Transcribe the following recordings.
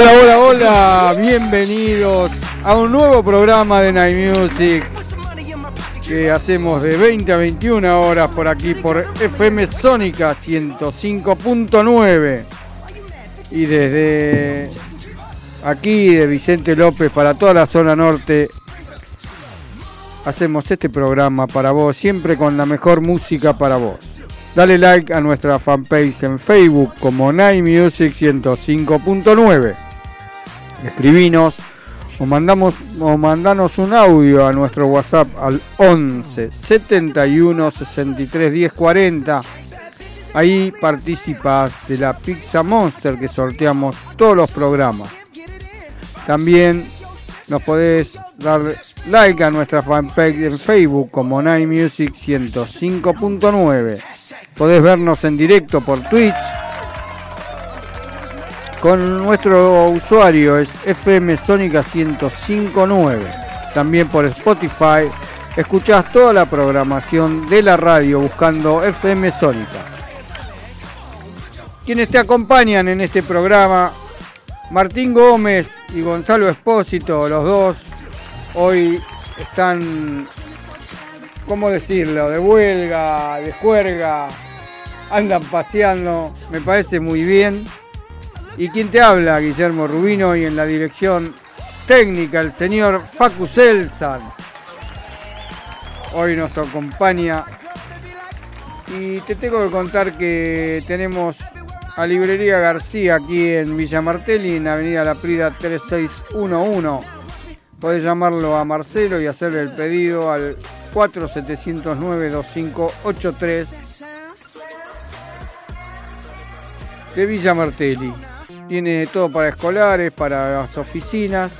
Hola, hola, hola, bienvenidos a un nuevo programa de Night Music que hacemos de 20 a 21 horas por aquí por FM Sónica 105.9 y desde aquí de Vicente López para toda la zona norte hacemos este programa para vos, siempre con la mejor música para vos. Dale like a nuestra fanpage en Facebook como Night Music 105.9. Escribinos o mandamos o mandanos un audio a nuestro WhatsApp al 11 71 63 10 40. Ahí participas de la Pizza Monster que sorteamos todos los programas. También nos podés dar like a nuestra fanpage en Facebook como Night Music 105.9. Podés vernos en directo por Twitch con nuestro usuario es FM Sónica 1059. También por Spotify escuchás toda la programación de la radio buscando FM Sónica. Quienes te acompañan en este programa, Martín Gómez y Gonzalo Espósito, los dos hoy están, ¿cómo decirlo?, de huelga, de juerga, andan paseando, me parece muy bien. Y quien te habla, Guillermo Rubino, y en la dirección técnica, el señor Facu Selsan. Hoy nos acompaña. Y te tengo que contar que tenemos a Librería García aquí en Villa Martelli, en Avenida La Prida 3611. Podés llamarlo a Marcelo y hacerle el pedido al 4709-2583 de Villa Martelli. Tiene todo para escolares, para las oficinas,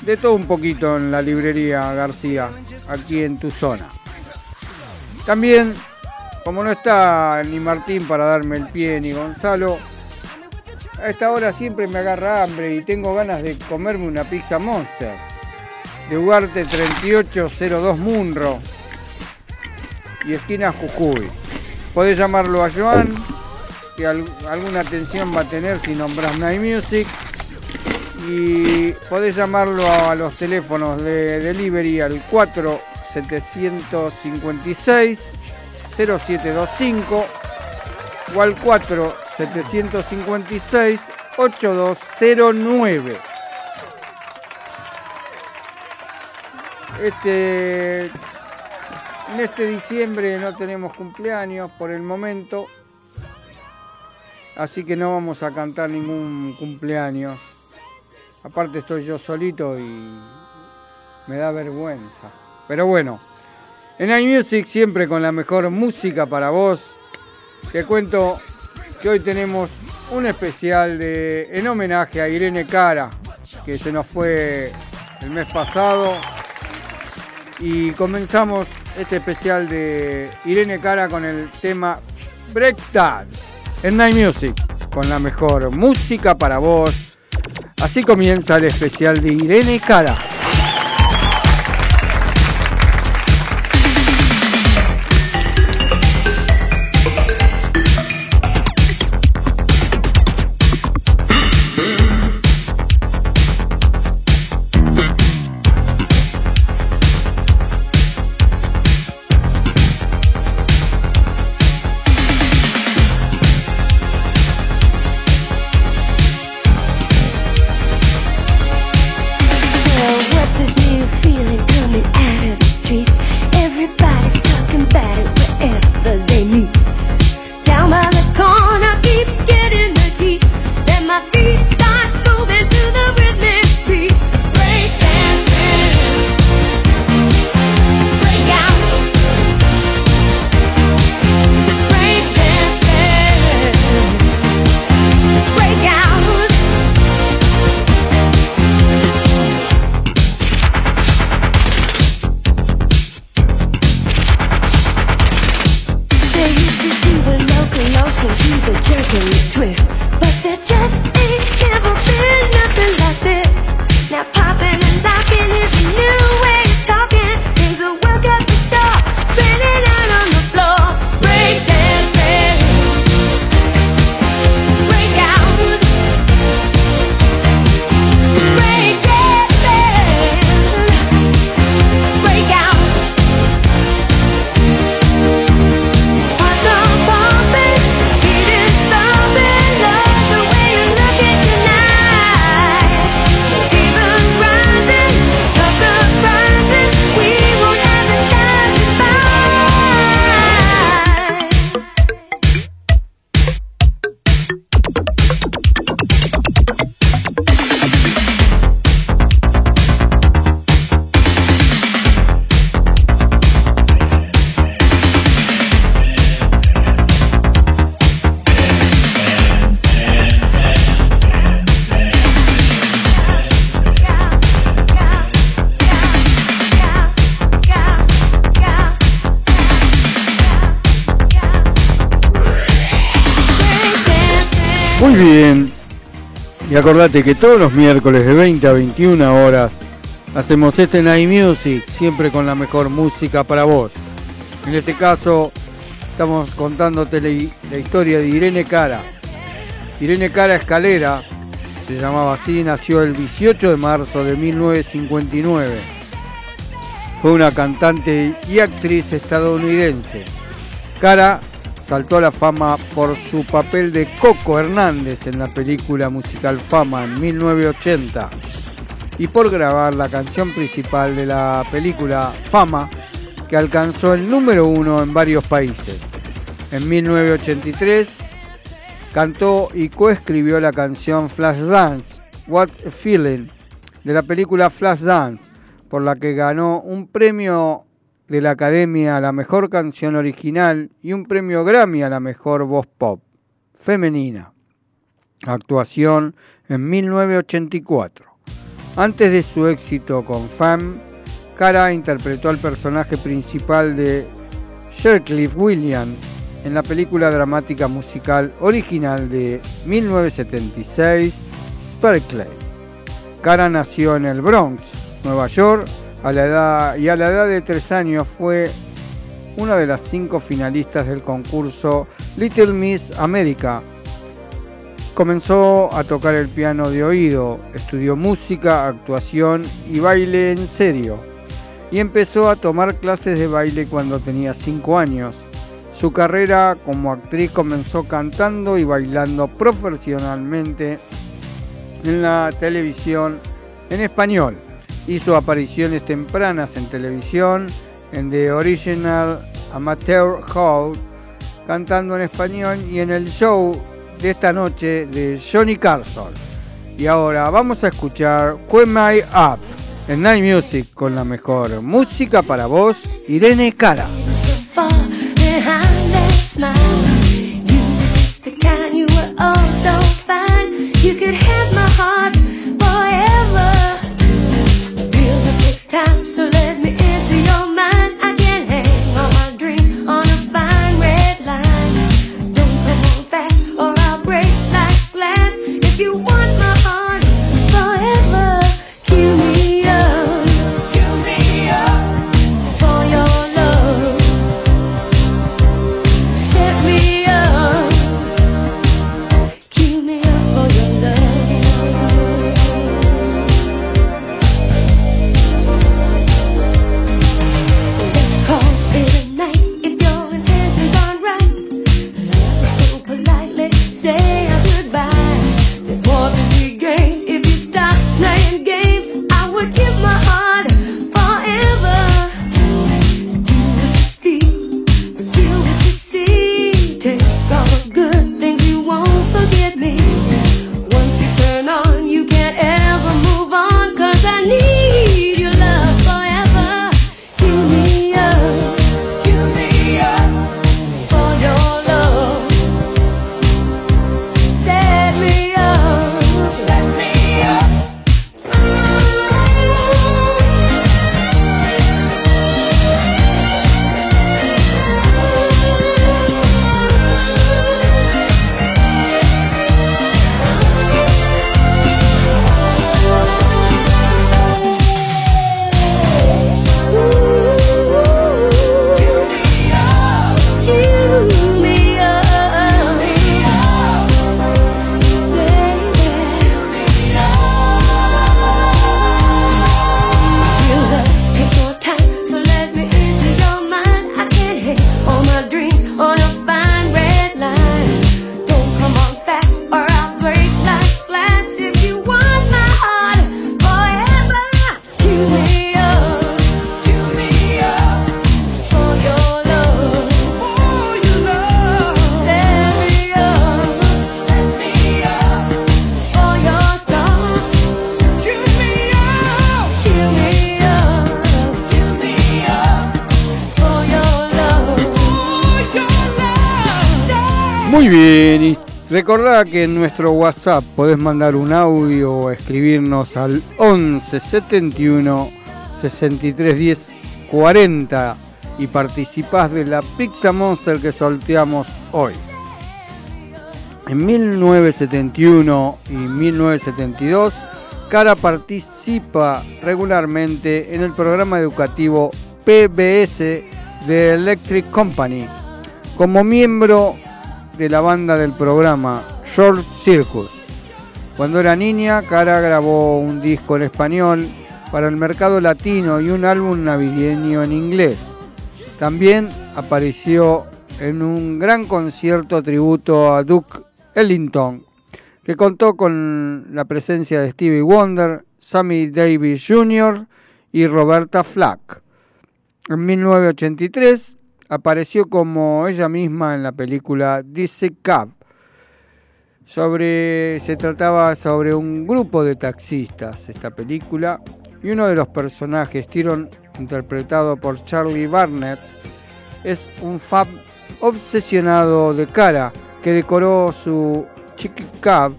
de todo un poquito en la librería García, aquí en tu zona. También, como no está ni Martín para darme el pie ni Gonzalo, a esta hora siempre me agarra hambre y tengo ganas de comerme una pizza monster. De Ugarte 3802 Munro y esquina Jujuy. Podés llamarlo a Joan que al- alguna atención va a tener si nombras Night Music. Y podés llamarlo a los teléfonos de delivery al 4756 0725 o al 4756 8209. Este en este diciembre no tenemos cumpleaños por el momento. Así que no vamos a cantar ningún cumpleaños. Aparte estoy yo solito y me da vergüenza. Pero bueno, en iMusic siempre con la mejor música para vos. Te cuento que hoy tenemos un especial de, en homenaje a Irene Cara, que se nos fue el mes pasado. Y comenzamos este especial de Irene Cara con el tema Breakdance en Night Music, con la mejor música para vos. Así comienza el especial de Irene Cara. Y acordate que todos los miércoles de 20 a 21 horas hacemos este Night Music, siempre con la mejor música para vos. En este caso, estamos contándote la, la historia de Irene Cara. Irene Cara Escalera, se llamaba así, nació el 18 de marzo de 1959. Fue una cantante y actriz estadounidense. Cara saltó a la fama por su papel de Coco Hernández en la película musical Fama en 1980 y por grabar la canción principal de la película Fama que alcanzó el número uno en varios países. En 1983 cantó y coescribió la canción Flashdance, What a Feeling, de la película Flashdance, por la que ganó un premio de la Academia a la Mejor Canción Original y un premio Grammy a la Mejor Voz Pop Femenina. Actuación en 1984. Antes de su éxito con Fam, Cara interpretó al personaje principal de Shercliffe Williams en la película dramática musical original de 1976, Sparkle. Cara nació en el Bronx, Nueva York, a la edad, y a la edad de tres años fue una de las cinco finalistas del concurso Little Miss America. Comenzó a tocar el piano de oído, estudió música, actuación y baile en serio. Y empezó a tomar clases de baile cuando tenía cinco años. Su carrera como actriz comenzó cantando y bailando profesionalmente en la televisión en español. Hizo apariciones tempranas en televisión en The Original Amateur House, cantando en español y en el show de esta noche de Johnny Carson. Y ahora vamos a escuchar When My Up en Night Music con la mejor música para vos, Irene Cara. Recordá que en nuestro WhatsApp podés mandar un audio o escribirnos al 11 71 63 10 40 y participás de la Pizza Monster que sorteamos hoy. En 1971 y 1972, Cara participa regularmente en el programa educativo PBS de Electric Company como miembro de la banda del programa Short Circus. Cuando era niña, Cara grabó un disco en español para el mercado latino y un álbum navideño en inglés. También apareció en un gran concierto tributo a Duke Ellington, que contó con la presencia de Stevie Wonder, Sammy Davis Jr. y Roberta Flack. En 1983 apareció como ella misma en la película Dice Cab. Sobre, se trataba sobre un grupo de taxistas, esta película, y uno de los personajes, Tyron, interpretado por Charlie Barnett, es un fab obsesionado de cara que decoró su chiqui cab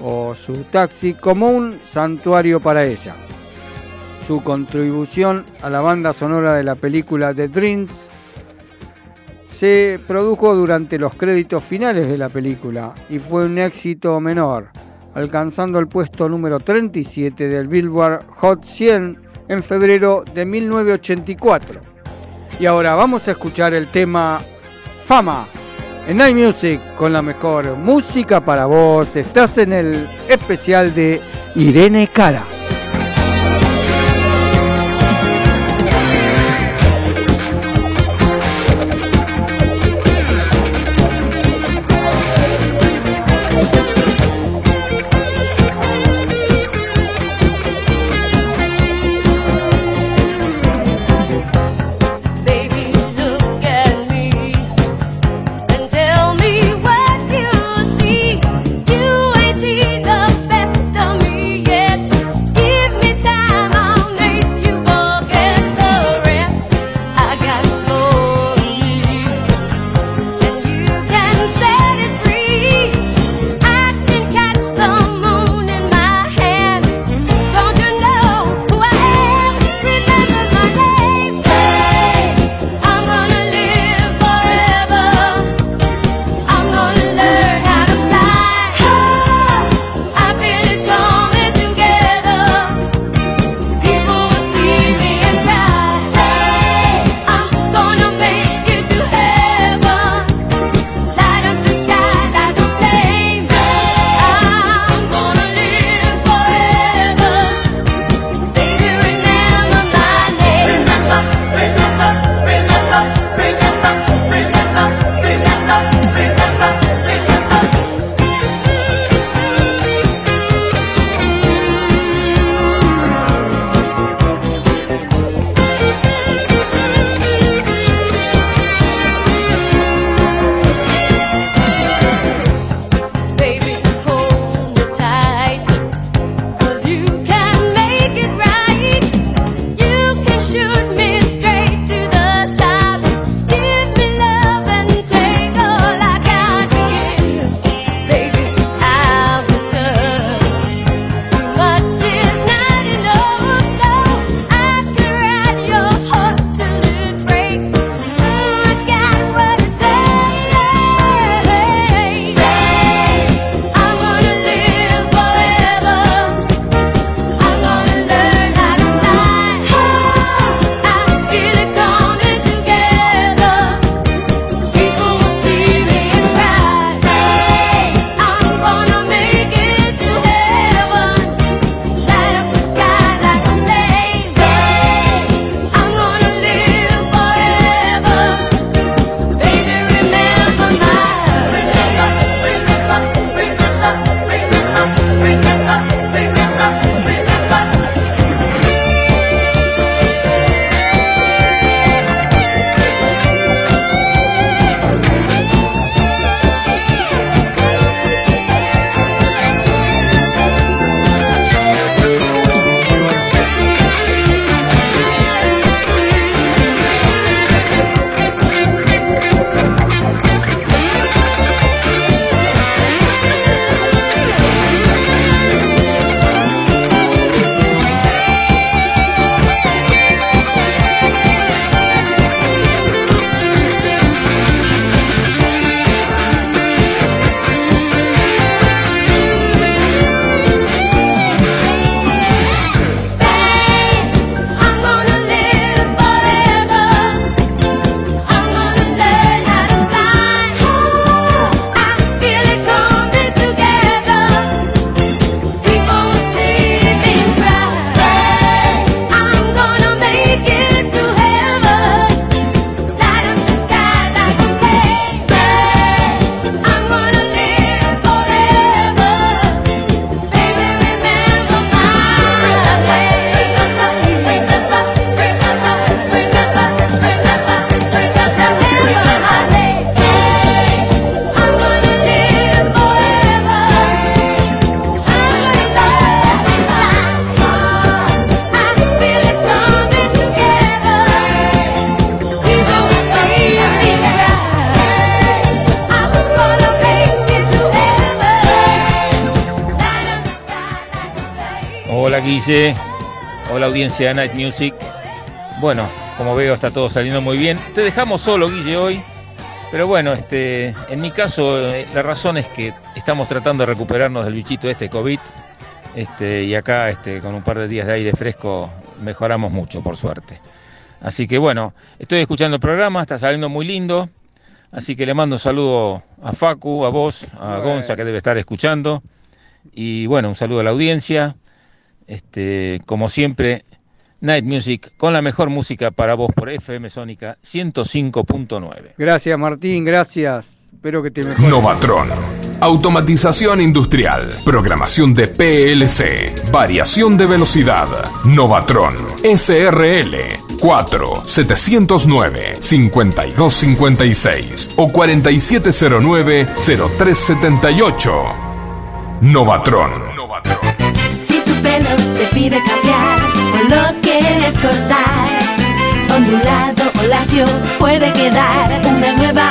o su taxi como un santuario para ella. Su contribución a la banda sonora de la película The Dreams se produjo durante los créditos finales de la película y fue un éxito menor, alcanzando el puesto número 37 del Billboard Hot 100 en febrero de 1984. Y ahora vamos a escuchar el tema Fama en Night Music con la mejor música para vos. Estás en el especial de Irene Cara. Hola audiencia de Night Music. Bueno, como veo está todo saliendo muy bien. Te dejamos solo Guille hoy, pero bueno, este, en mi caso eh, la razón es que estamos tratando de recuperarnos del bichito este COVID, este, y acá este, con un par de días de aire fresco mejoramos mucho, por suerte. Así que bueno, estoy escuchando el programa, está saliendo muy lindo. Así que le mando un saludo a Facu, a vos, a. Gonza que debe estar escuchando. Y bueno, un saludo a la audiencia. Este, como siempre, Night Music con la mejor música para vos por FM Sónica 105.9. Gracias Martín, gracias. Espero que te mejores. Novatron. Automatización industrial. Programación de PLC. Variación de velocidad. Novatron. SRL. 4 709 5256 o 4709 0378. Novatron. Novatron. Pide cambiar o lo quieres cortar, ondulado o lacio puede quedar una nueva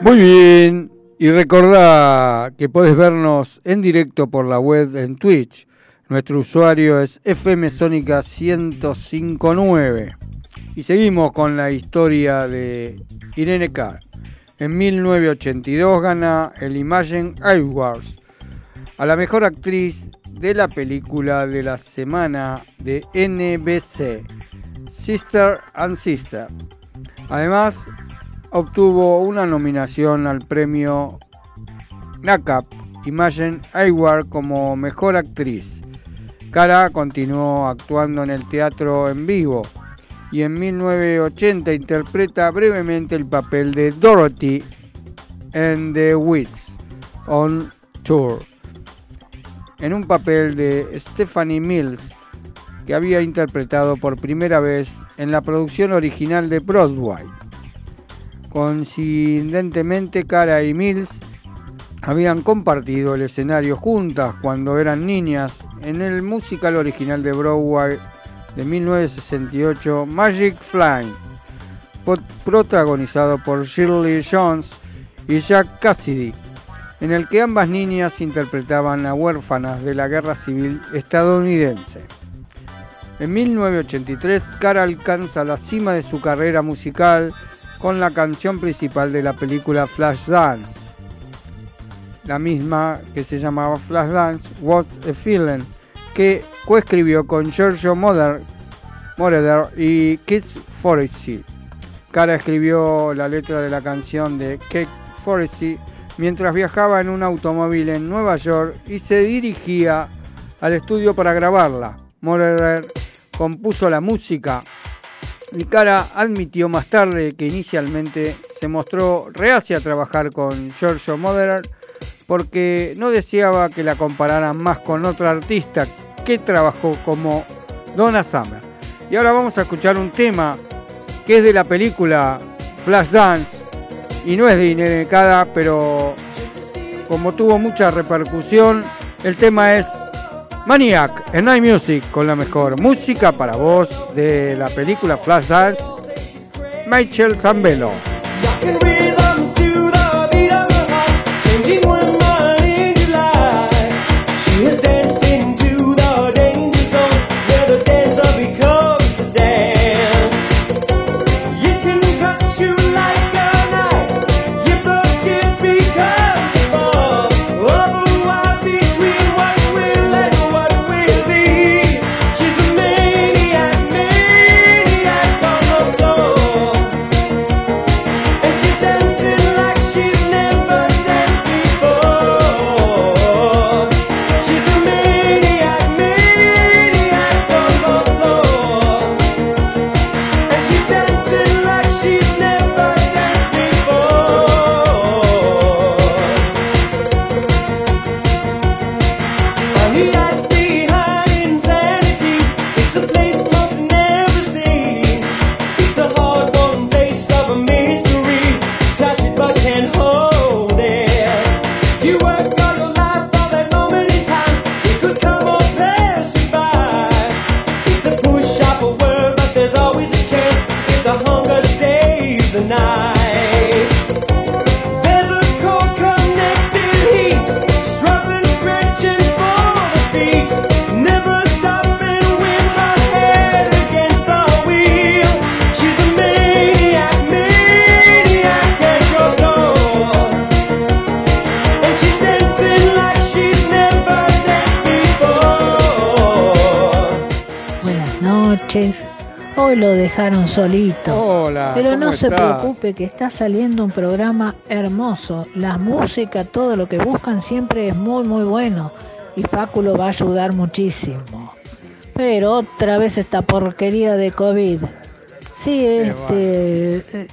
Muy bien. Y recordá que podés vernos en directo por la web en Twitch. Nuestro usuario es FM Sónica 1059. Y seguimos con la historia de Irene Carr. En 1982 gana el Imagine Awards a la mejor actriz de la película de la semana de NBC, Sister and Sister. Además, obtuvo una nominación al premio NACAP Imagine Award como mejor actriz. Cara continuó actuando en el teatro en vivo y en 1980 interpreta brevemente el papel de Dorothy en The Wits on Tour, en un papel de Stephanie Mills que había interpretado por primera vez en la producción original de Broadway. Coincidentemente, Cara y Mills habían compartido el escenario juntas cuando eran niñas en el musical original de Broadway de 1968, Magic Flying, protagonizado por Shirley Jones y Jack Cassidy, en el que ambas niñas interpretaban a huérfanas de la guerra civil estadounidense. En 1983, Cara alcanza la cima de su carrera musical con la canción principal de la película Flashdance, la misma que se llamaba Flashdance, What a Feeling, que coescribió con Giorgio Moroder, y Kids Forestry. Cara escribió la letra de la canción de Kate Forestry mientras viajaba en un automóvil en Nueva York y se dirigía al estudio para grabarla. Moroder compuso la música y Cara admitió más tarde que inicialmente se mostró reacia a trabajar con Giorgio Moroder porque no deseaba que la compararan más con otra artista que trabajó como Donna Summer. Y ahora vamos a escuchar un tema que es de la película Flashdance y no es de Irene Cara, pero como tuvo mucha repercusión, el tema es Maniac en Night Music con la mejor música para voz de la película Flashdance, Michael Zambello. Solito. Hola, Pero ¿cómo no se preocupe que está saliendo un programa hermoso. La música, todo lo que buscan siempre es muy muy bueno. Y Facu lo va a ayudar muchísimo. Pero otra vez esta porquería de COVID. Sí, este... eh,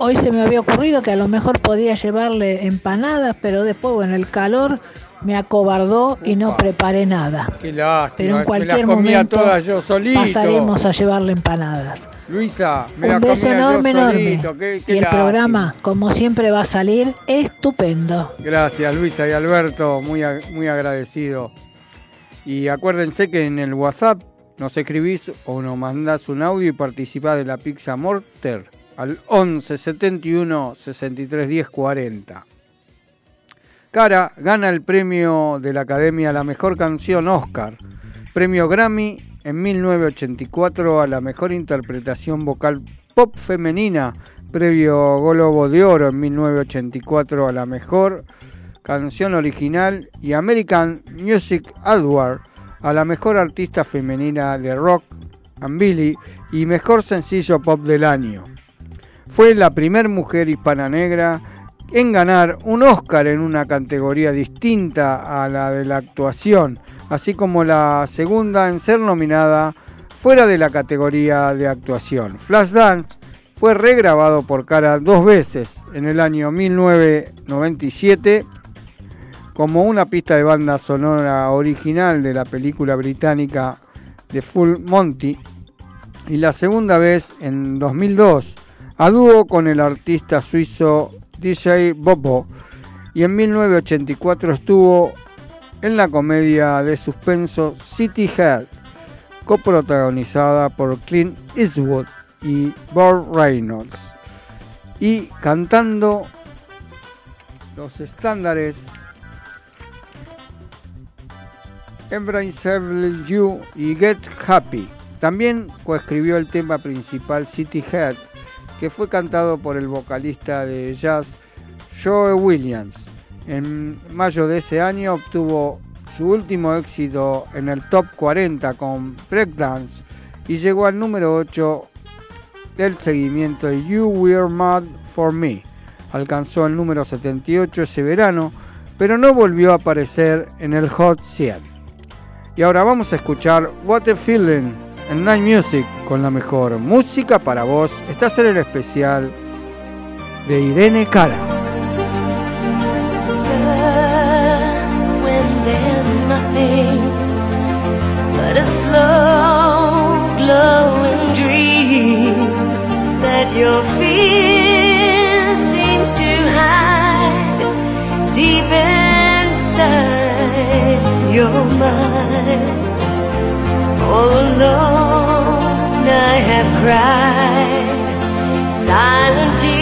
Hoy se me había ocurrido que a lo mejor podía llevarle empanadas, pero después, bueno, el calor me acobardó y no preparé nada. Qué lástima, Pero en cualquier momento todas yo solito. pasaremos a llevarle empanadas. Luisa, me Un beso enorme, yo enorme. qué- qué y el lástima. programa, como siempre, va a salir estupendo. Gracias Luisa y Alberto, muy, muy agradecido. Y acuérdense que en el WhatsApp nos escribís o nos mandás un audio y participás de la Pizza Morter al 11 71 63 10 40. Cara gana el premio de la Academia a la Mejor Canción Oscar, premio Grammy en 1984 a la Mejor Interpretación Vocal Pop Femenina, previo Globo de Oro en 1984 a la Mejor Canción Original y American Music Award a la Mejor Artista Femenina de Rock and Billy y Mejor Sencillo Pop del Año. Fue la primer mujer hispana negra en ganar un Oscar en una categoría distinta a la de la actuación, así como la segunda en ser nominada fuera de la categoría de actuación. Flashdance fue regrabado por Cara dos veces en el año 1997 como una pista de banda sonora original de la película británica The Full Monty y la segunda vez en 2002 a dúo con el artista suizo DJ Bobo y en 1984 estuvo en la comedia de suspenso City Head coprotagonizada por Clint Eastwood y Burt Reynolds y cantando los estándares Embraceable You y Get Happy. También coescribió el tema principal City Head, que fue cantado por el vocalista de jazz Joe Williams. En mayo de ese año obtuvo su último éxito en el top 40 con Breakdance y llegó al número 8 del seguimiento You Were Mad for Me. Alcanzó el número 78 ese verano, pero no volvió a aparecer en el Hot 100. Y ahora vamos a escuchar What a Feeling en Night Music con la mejor música para vos. Este es el especial de Irene Cara. Your mind. Alone I have cried, silent tears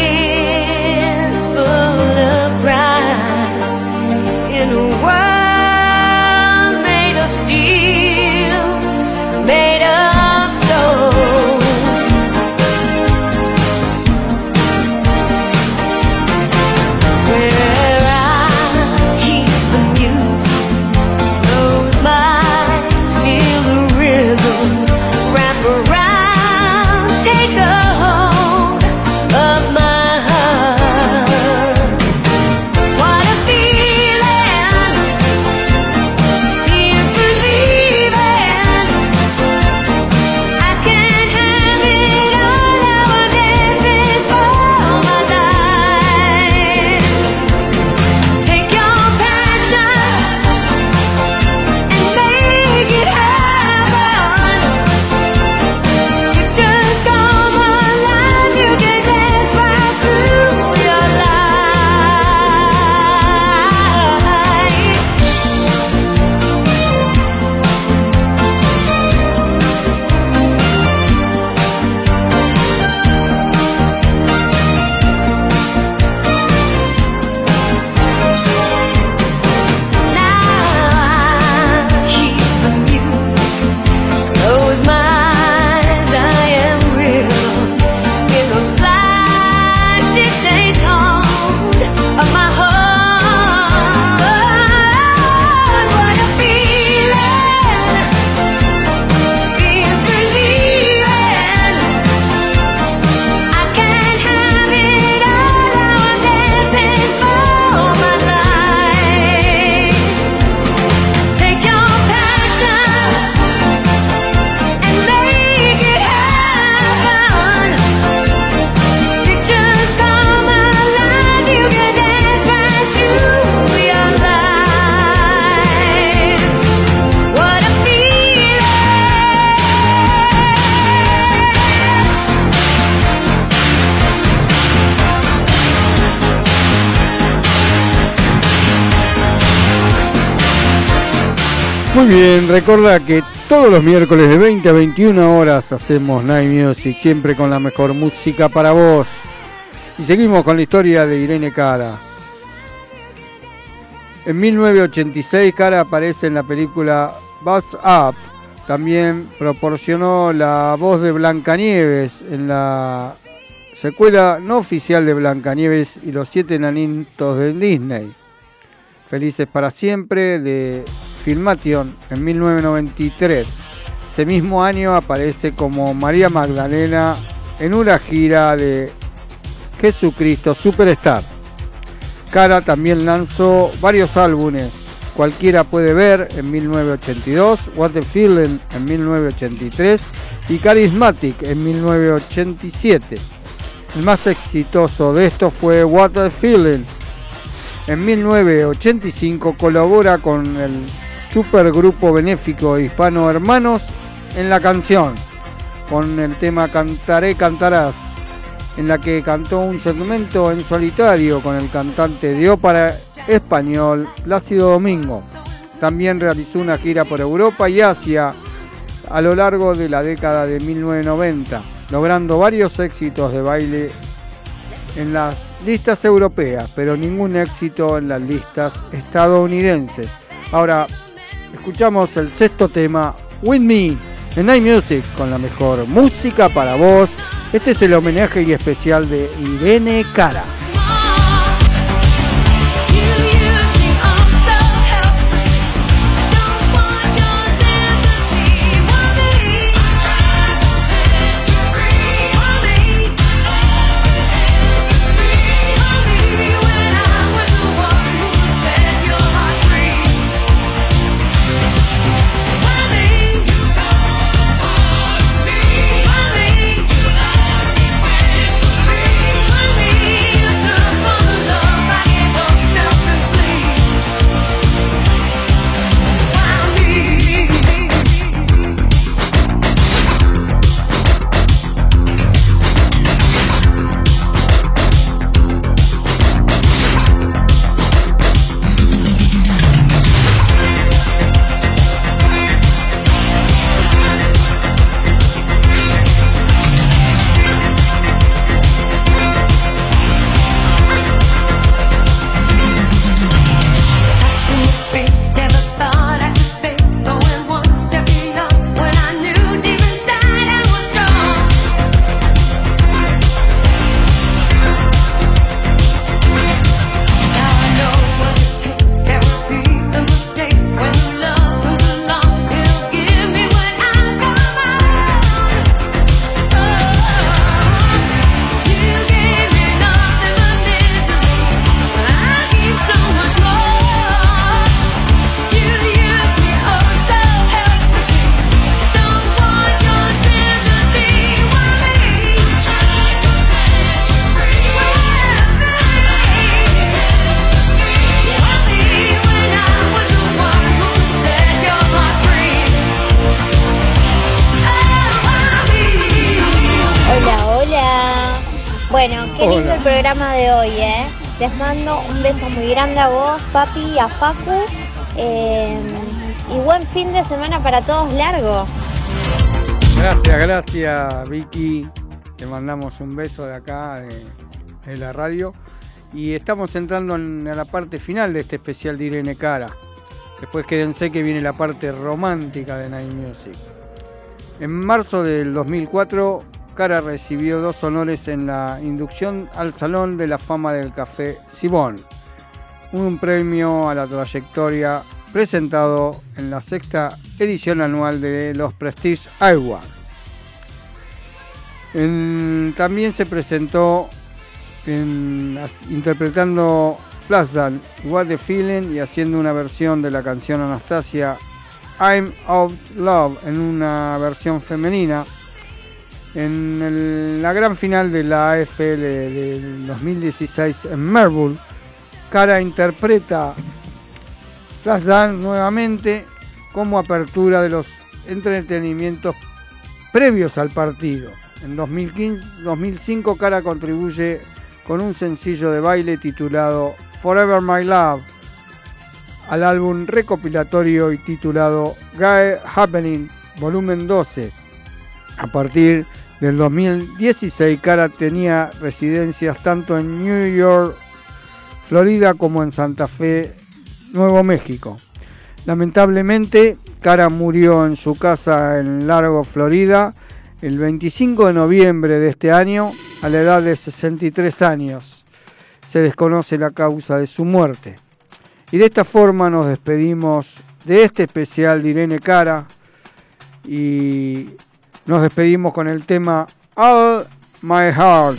recuerda que todos los miércoles de 20 a 21 horas hacemos Night Music, siempre con la mejor música para vos. Y seguimos con la historia de Irene Cara. En 1986 Cara aparece en la película Buzz Up. También proporcionó la voz de Blancanieves en la secuela no oficial de Blancanieves y los siete enanitos de Disney. Felices para siempre de Filmation en 1993. Ese mismo año aparece como María Magdalena en una gira de Jesucristo Superstar. Cara también lanzó varios álbumes. Cualquiera puede ver en 1982, What the Feeling en 1983 y Charismatic en 1987. El más exitoso de estos fue Feeling. En 1985 colabora con el supergrupo benéfico Hispano Hermanos en la canción, con el tema Cantaré, Cantarás, en la que cantó un segmento en solitario con el cantante de ópera español Plácido Domingo. También realizó una gira por Europa y Asia a lo largo de la década de 1990, logrando varios éxitos de baile en las listas europeas, pero ningún éxito en las listas estadounidenses. Ahora escuchamos el sexto tema, With Me, en Night Music, con la mejor música para vos. Este es el homenaje y especial de Irene Cara. A eh, y buen fin de semana para todos largo. Gracias, gracias Vicky. Te mandamos un beso de acá, de, la radio. Y estamos entrando en, a la parte final de este especial de Irene Cara. Después quédense que viene la parte romántica de Night Music. En marzo del 2004, Cara recibió dos honores en la inducción al Salón de la Fama del Café Sibón. Un premio a la trayectoria presentado en la sexta edición anual de los Prestige Awards. En- también se presentó en- interpretando Flashdance, What the Feeling y haciendo una versión de la canción Anastasia I'm of Love en una versión femenina. En la gran final de la AFL del 2016 en Melbourne, Cara interpreta Flashdance nuevamente como apertura de los entretenimientos previos al partido. En 2015, 2005 Cara contribuye con un sencillo de baile titulado Forever My Love al álbum recopilatorio y titulado Guy Happening Volumen 12. A partir del 2016 Cara tenía residencias tanto en New York, Florida como en Santa Fe, Nuevo México. Lamentablemente, Cara murió en su casa en Largo, Florida, el 25 de noviembre de este año, a la edad de 63 años. Se desconoce la causa de su muerte. Y de esta forma nos despedimos de este especial de Irene Cara y nos despedimos con el tema All My Heart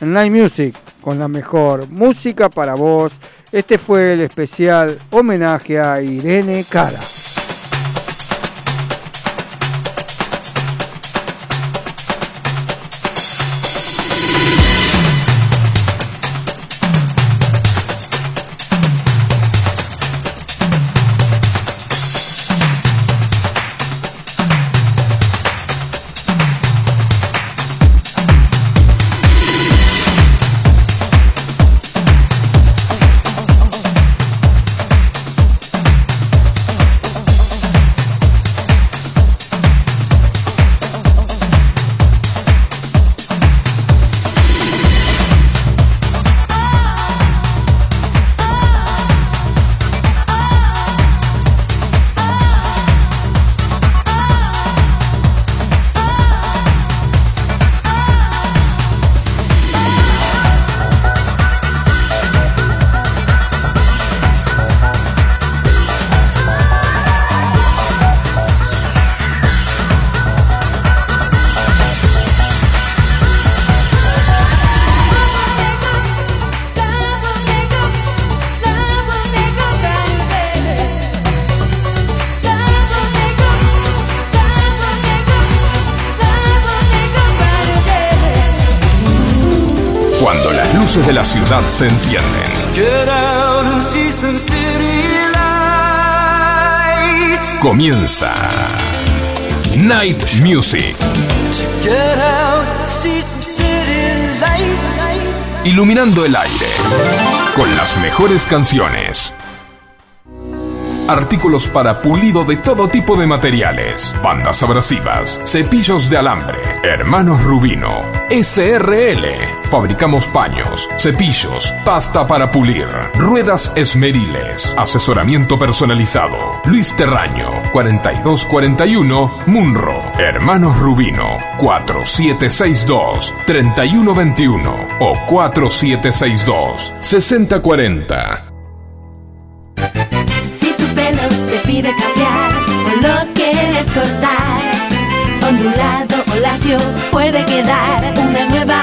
en Live Music con la mejor música para vos. Este fue el especial homenaje a Irene Cara. Se encienden, comienza Night Music, iluminando el aire con las mejores canciones. Artículos para pulido de todo tipo de materiales, bandas abrasivas, cepillos de alambre, hermanos Rubino, SRL. Fabricamos paños, cepillos, pasta para pulir, ruedas esmeriles, asesoramiento personalizado. Luis Terraño, 4241, Munro. Hermanos Rubino, 4762-3121 o 4762-6040. Si tu pelo te pide cambiar o lo quieres cortar, ondulado o lacio puede quedar una nueva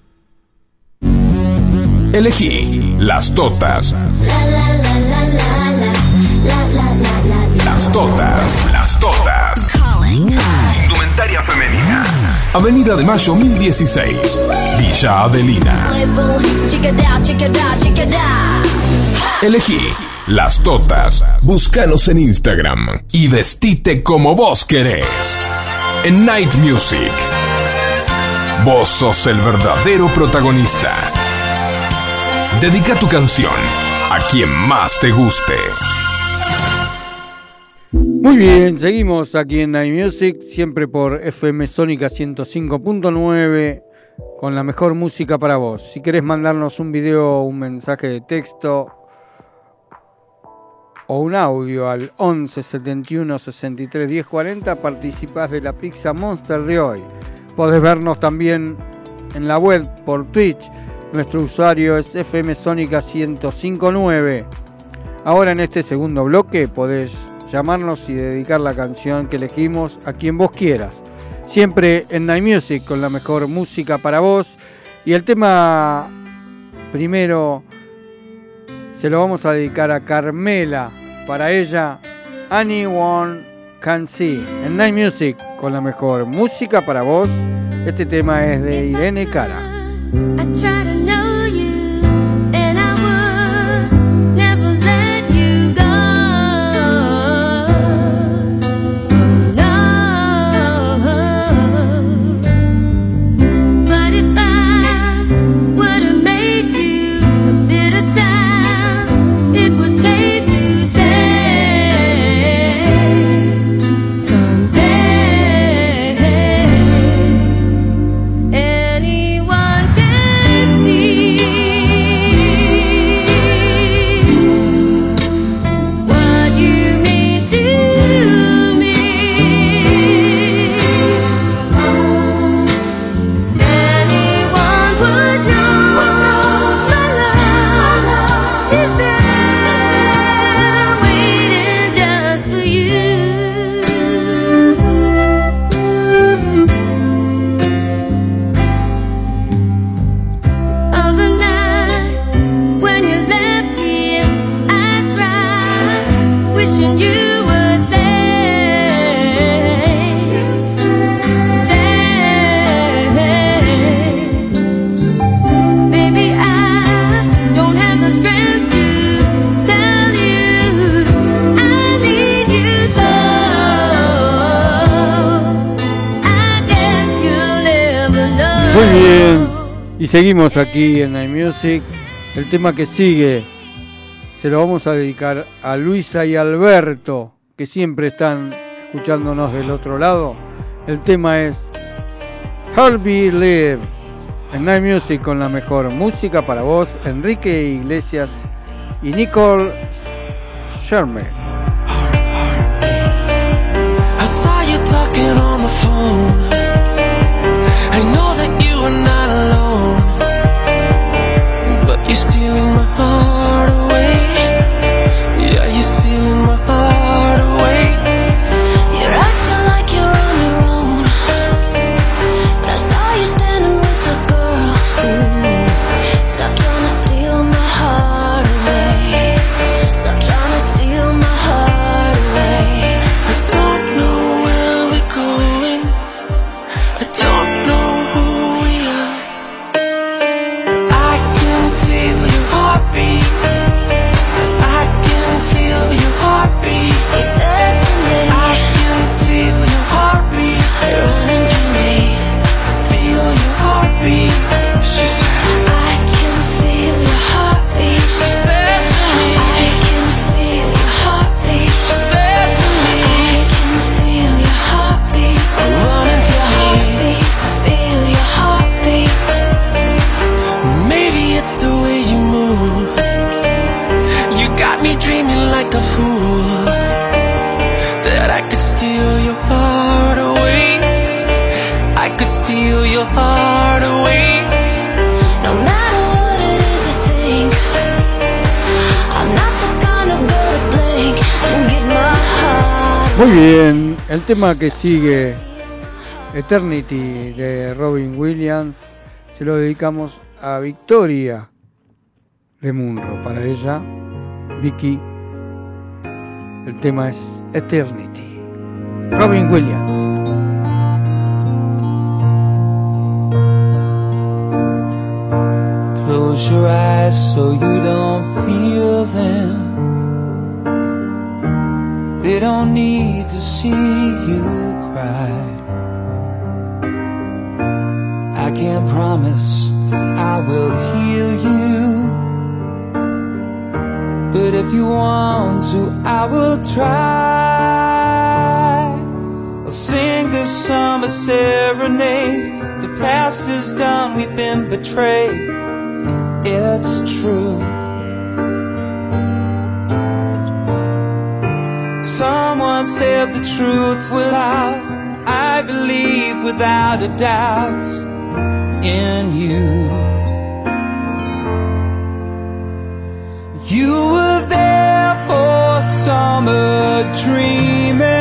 Elegí las totas. Las totas, las totas. Indumentaria femenina. Avenida de Mayo 1016, Villa Adelina. Elegí las totas. Búscanos en Instagram y vestite como vos querés. En Night Music. Vos sos el verdadero protagonista. Dedica tu canción a quien más te guste. Muy bien, seguimos aquí en Night siempre por FM Sónica 105.9, con la mejor música para vos. Si querés mandarnos un video, un mensaje de texto o un audio al 11 71 63 10 40, participás de la Pizza Monster de hoy. Podés vernos también en la web por Twitch. Nuestro usuario es FM Sónica 1059. Ahora en este segundo bloque podés llamarnos y dedicar la canción que elegimos a quien vos quieras. Siempre en Night Music con la mejor música para vos. Y el tema primero se lo vamos a dedicar a Carmela. Para ella, Anyone Can See. En Night Music con la mejor música para vos. Este tema es de Irene Cara. Seguimos aquí en Night Music. El tema que sigue se lo vamos a dedicar a Luisa y Alberto, que siempre están escuchándonos del otro lado. El tema es Herbie Live en Night Music con la mejor música para vos, Enrique Iglesias y Nicole Sherman. Bien, el tema que sigue, Eternity de Robin Williams, se lo dedicamos a Victoria de Munro. Para ella, Vicky, el tema es Eternity. Robin Williams. Close your eyes so you don't feel them. They don't need to see you cry. I can't promise I will heal you. But if you want to, I will try. I'll sing this summer serenade. The past is done, we've been betrayed. It's true. Someone said the truth will out. I believe without a doubt in you. You were there for summer dreaming,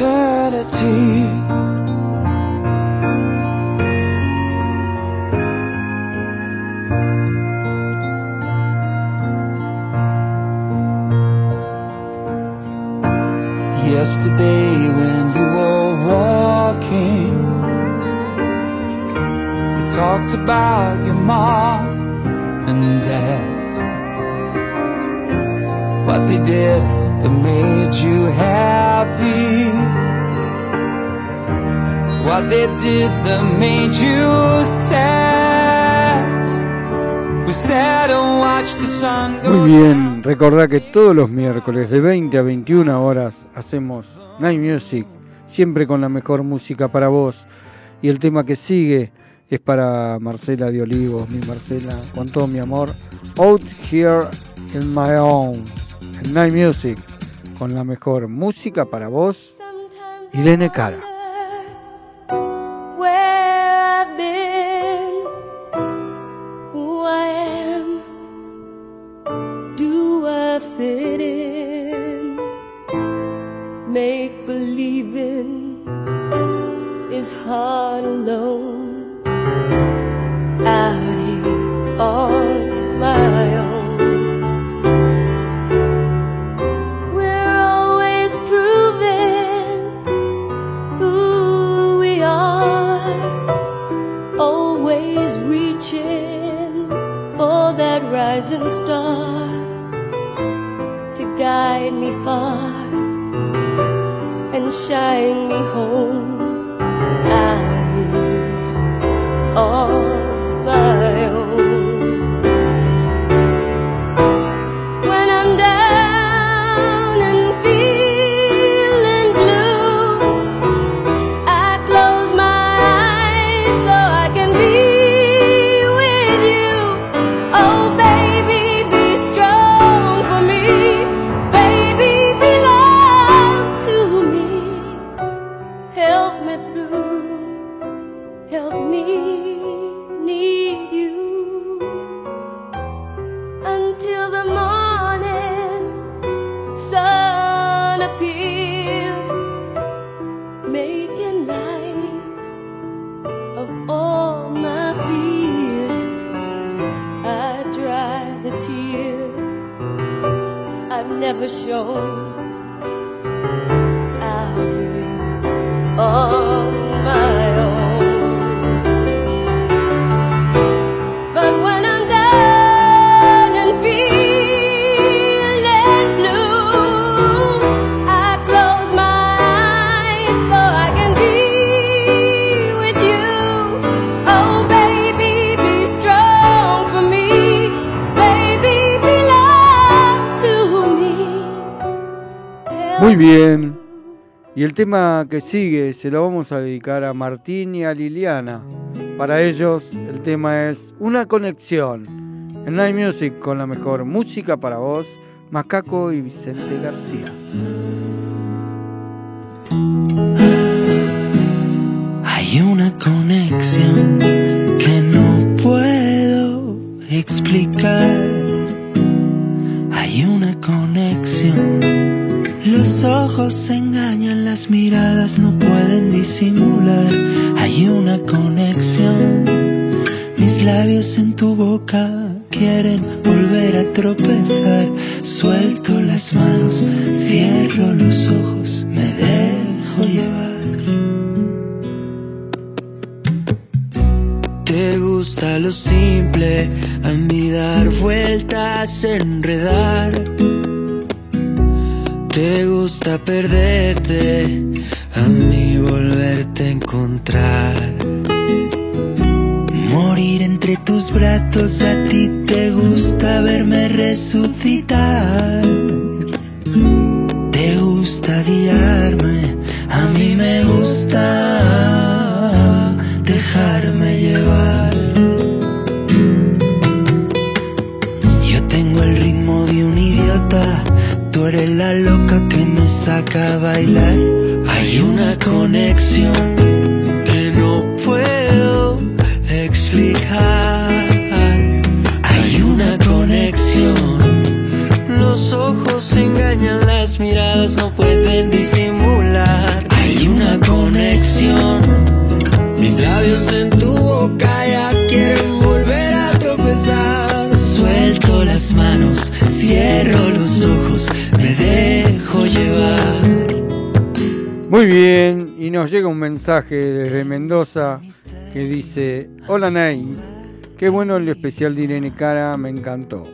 For recordá que todos los miércoles de 20 a 21 horas hacemos Night Music, siempre con la mejor música para vos. Y el tema que sigue es para Marcela de Olivos, mi Marcela, con todo mi amor. Out Here in My Own, en Night Music, con la mejor música para vos, Irene Cara. Fit in? Make believing is hard alone. Out el tema que sigue se lo vamos a dedicar a Martín y a Liliana. Para ellos el tema es Una conexión. En Night Music con la mejor música para vos, Macaco y Vicente García. Hay una conexión que no puedo explicar. Hay una conexión. Los ojos engañan, las miradas no pueden disimular. Hay una conexión. Mis labios en tu boca quieren volver a tropezar. Suelto las manos, cierro los ojos, me dejo llevar. Te gusta lo simple, a mí dar vueltas, enredar. Te gusta perderte, a mí volverte a encontrar. Morir entre tus brazos, a ti te gusta verme resucitar. Te gusta guiarme, a mí me gusta dejarme llevar. Eres la loca que me saca a bailar. Hay una conexión que no puedo explicar. Hay una conexión. Los ojos engañan, las miradas no pueden disimular. Hay una conexión. Mis labios en tu boca ya quieren tropezar. Suelto las manos, cierro los ojos, me dejo llevar. Muy bien, y nos llega un mensaje desde Mendoza que dice, hola Nay, qué bueno el especial de Irene Cara, me encantó.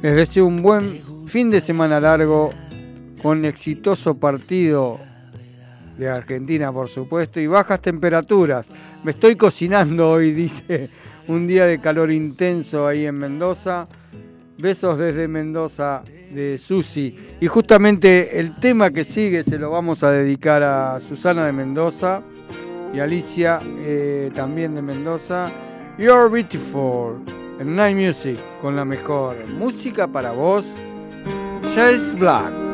Les deseo un buen fin de semana largo con exitoso partido de Argentina, por supuesto, y bajas temperaturas. Me estoy cocinando hoy, dice, un día de calor intenso ahí en Mendoza. Besos desde Mendoza de Susi. Y justamente el tema que sigue se lo vamos a dedicar a Susana de Mendoza y Alicia eh, también de Mendoza. You're Beautiful en Night Music con la mejor música para vos. Chase Black.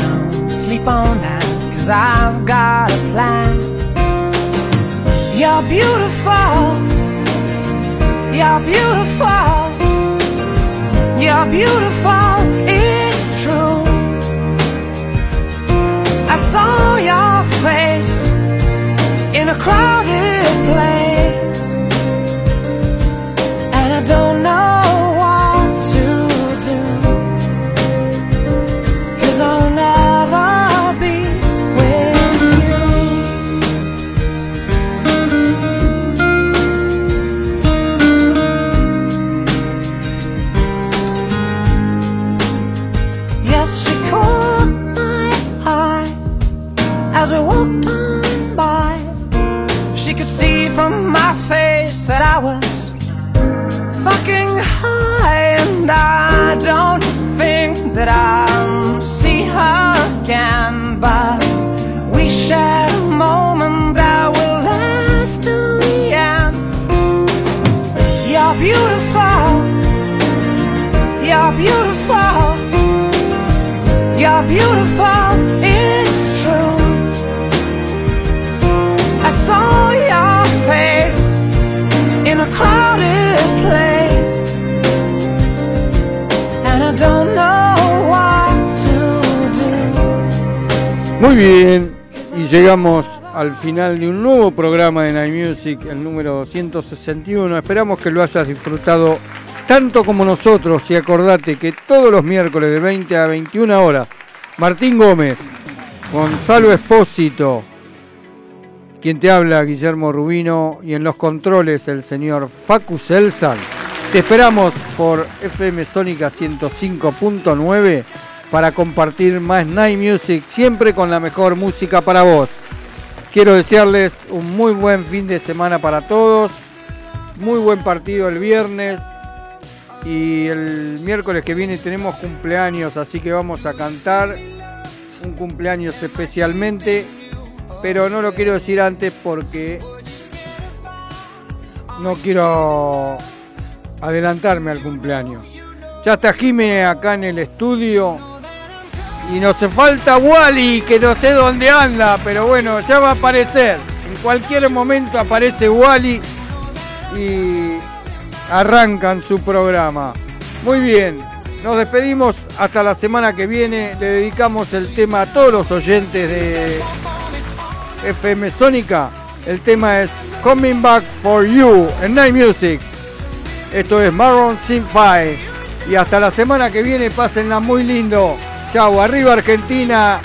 sleep on that. Cause I've got a plan. You're beautiful. You're beautiful. You're beautiful. It's true. I saw your face in a crowded place. El número 261. Esperamos que lo hayas disfrutado tanto como nosotros y acordate que todos los miércoles de 20 a 21 horas, Martín Gómez, Gonzalo Espósito, quien te habla, Guillermo Rubino, y en los controles el señor Facu Selsan. Te esperamos por FM Sónica 105.9 para compartir más Night Music, siempre con la mejor música para vos. Quiero desearles un muy buen fin de semana para todos, muy buen partido el viernes y el miércoles que viene tenemos cumpleaños, así que vamos a cantar un cumpleaños especialmente, pero no lo quiero decir antes porque no quiero adelantarme al cumpleaños. Ya está Jime acá en el estudio y nos falta Wally, que no sé dónde anda, pero bueno, ya va a aparecer. En cualquier momento aparece Wally y arrancan su programa. Muy bien, nos despedimos hasta la semana que viene. Le dedicamos el tema a todos los oyentes de FM Sónica. El tema es Coming Back for You en Night Music. Esto es Marron Sin Five. Y hasta la semana que viene, pásenla muy lindo. Chau, arriba Argentina.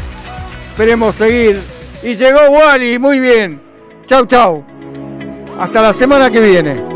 Esperemos seguir. Y llegó Wally, muy bien. Chau, chau. Hasta la semana que viene.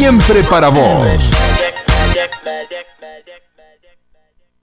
siempre para vos.